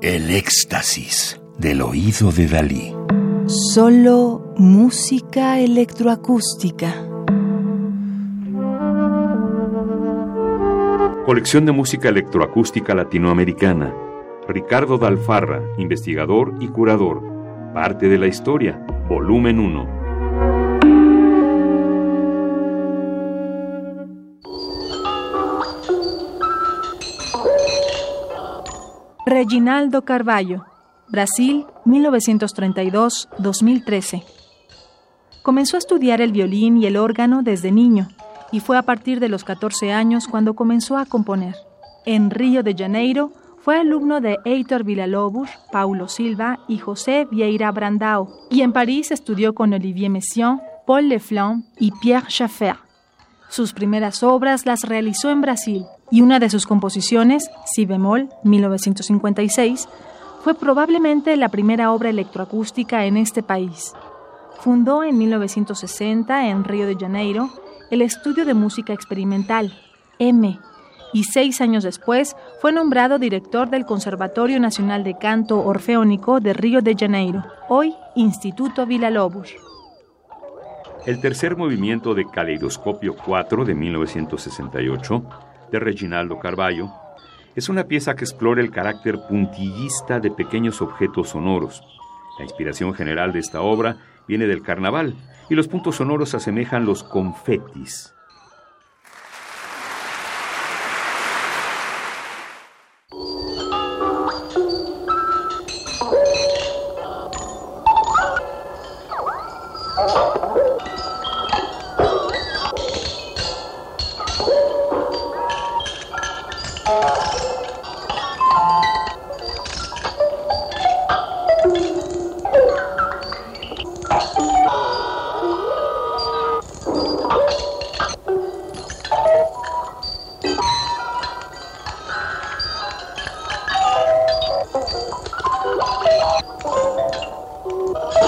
El éxtasis del oído de Dalí. Solo música electroacústica. Colección de música electroacústica latinoamericana. Ricardo Dalfarra, investigador y curador. Parte de la historia. Volumen 1. Reginaldo Carvalho, Brasil, 1932-2013. Comenzó a estudiar el violín y el órgano desde niño y fue a partir de los 14 años cuando comenzó a componer. En Río de Janeiro fue alumno de Heitor Villa-Lobos, Paulo Silva y José Vieira Brandao, y en París estudió con Olivier Messiaen, Paul Leflanc y Pierre Schaeffer. Sus primeras obras las realizó en Brasil y una de sus composiciones, Si bemol, 1956, fue probablemente la primera obra electroacústica en este país. Fundó en 1960 en Río de Janeiro el Estudio de Música Experimental, M, y seis años después fue nombrado director del Conservatorio Nacional de Canto Orfeónico de Río de Janeiro, hoy Instituto Villa-Lobos. El tercer movimiento de Caleidoscopio 4 de 1968 de Reginaldo Carballo, es una pieza que explora el carácter puntillista de pequeños objetos sonoros. La inspiración general de esta obra viene del carnaval y los puntos sonoros asemejan los confetis, Oh, my God.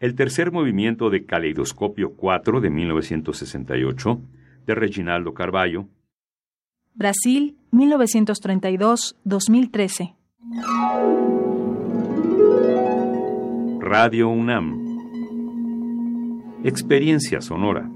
El tercer movimiento de Caleidoscopio 4 de 1968, de Reginaldo Carballo. Brasil, 1932-2013. Radio UNAM. Experiencia sonora.